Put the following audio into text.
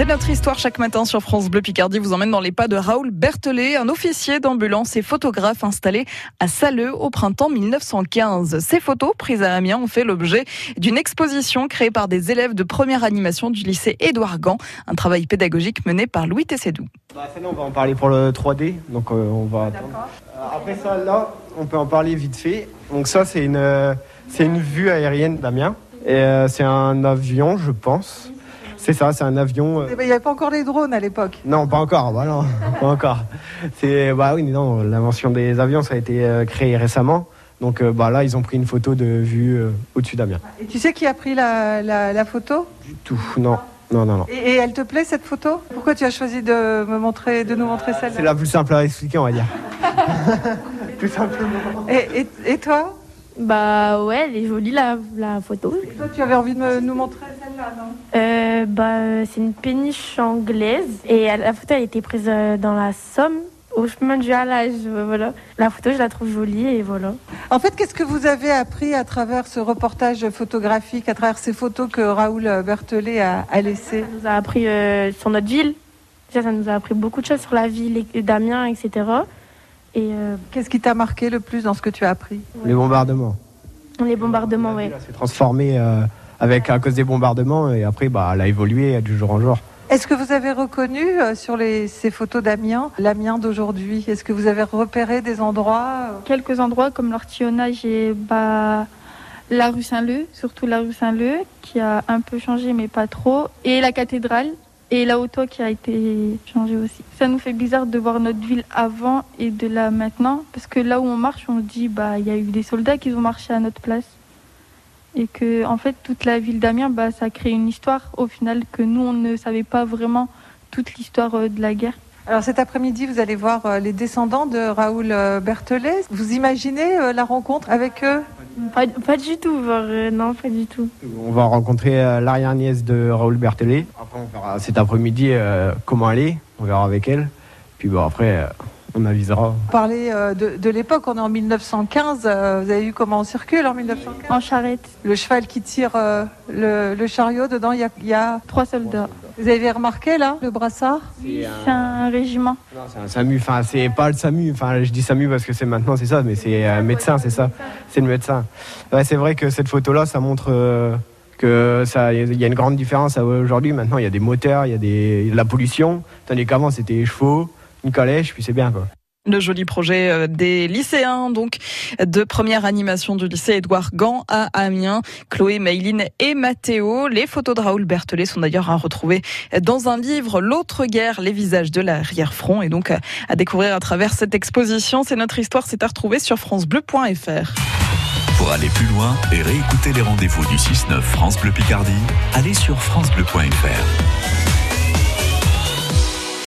C'est notre histoire chaque matin sur France Bleu Picardie vous emmène dans les pas de Raoul Berthelet, un officier d'ambulance et photographe installé à Saleux au printemps 1915. Ces photos prises à Amiens ont fait l'objet d'une exposition créée par des élèves de première animation du lycée Édouard Gand, un travail pédagogique mené par Louis Tessédou. Bah, on va en parler pour le 3D, donc euh, on va attendre. Euh, après ça, là, on peut en parler vite fait. Donc ça, c'est une, euh, c'est une vue aérienne d'Amiens. Et c'est un avion, je pense. C'est ça, c'est un avion. euh, ben, Il n'y avait pas encore les drones à l'époque. Non, pas encore, bah non, pas encore. C'est, bah oui, non, l'invention des avions, ça a été euh, créé récemment. Donc euh, bah là, ils ont pris une photo de vue euh, au-dessus d'Amiens. Et tu sais qui a pris la, la- la photo? Du tout, non, non, non, non. et, et elle te plaît cette photo? Pourquoi tu as choisi de me montrer, de nous montrer C'est celle-là la plus simple à expliquer, on va dire. Tout simplement. et, et- et toi? Bah ouais, elle est jolie la, la photo. Toi, tu avais envie de me- nous montrer celle-là, non? Euh, bah c'est une péniche anglaise et elle- la photo a été prise euh, dans la Somme au chemin du halage. Voilà. La photo je la trouve jolie et voilà. En fait, qu'est-ce que vous avez appris à travers ce reportage photographique, à travers ces photos que Raoul Berthelet a, a laissées? Ça nous a appris euh, sur notre ville. Ça nous a appris beaucoup de choses sur la ville et- d'Amiens, etc. Et euh, Qu'est-ce qui t'a marqué le plus dans ce que tu as appris Les bombardements. les bombardements, ouais. Elle s'est transformée euh, avec, à cause des bombardements et après, bah, elle a évolué du jour en jour. Est-ce que vous avez reconnu euh, sur les, ces photos d'Amiens l'Amiens d'aujourd'hui? Est-ce que vous avez repéré des endroits euh, quelques endroits comme l'ortillonnage et bah, la rue Saint-Leu, surtout la rue Saint-Leu, qui a un peu changé mais pas trop, et la cathédrale et la auto qui a été changée aussi. Ça nous fait bizarre de voir notre ville avant et de là maintenant, parce que là où on marche, on dit bah il y a eu des soldats qui ont marché à notre place. Et que en fait toute la ville d'Amiens, bah, ça crée une histoire au final que nous on ne savait pas vraiment toute l'histoire euh, de la guerre. Alors cet après-midi, vous allez voir euh, les descendants de Raoul euh, Berthelet. Vous imaginez la rencontre avec eux? Pas, pas du tout, euh, non, pas du tout. On va rencontrer euh, l'arrière-nièce de Raoul Berthelet. Après, on verra cet après-midi euh, comment elle est. On verra avec elle. Puis bon, après, euh, on avisera. Parler euh, de, de l'époque, on est en 1915. euh, Vous avez vu comment on circule en 1915 En charrette, Le cheval qui tire euh, le, le chariot, dedans, il y a, il y a- trois soldats. Vous avez remarqué là, le brassard? C'est C'est un régiment. Non, c'est un SAMU. Enfin, c'est pas le SAMU. Enfin, je dis SAMU parce que c'est maintenant, c'est ça, mais c'est un médecin, c'est ça. C'est le médecin. Ouais, c'est vrai que cette photo-là, ça montre euh, que ça, il y a une grande différence aujourd'hui. Maintenant, il y a des moteurs, il y a des, il y a de la pollution. Tandis qu'avant, c'était les chevaux, une calèche, puis c'est bien, quoi. Le joli projet euh, des lycéens, donc, de première animation du lycée Édouard Gand à Amiens. Chloé, Mayline et Mathéo. Les photos de Raoul Berthelet sont d'ailleurs à retrouver dans un livre, L'autre guerre, les visages de l'arrière-front. Et donc, à découvrir à travers cette exposition. C'est notre histoire, c'est à retrouver sur FranceBleu.fr. Pour aller plus loin et réécouter les rendez-vous du 6-9 France Bleu Picardie, allez sur FranceBleu.fr.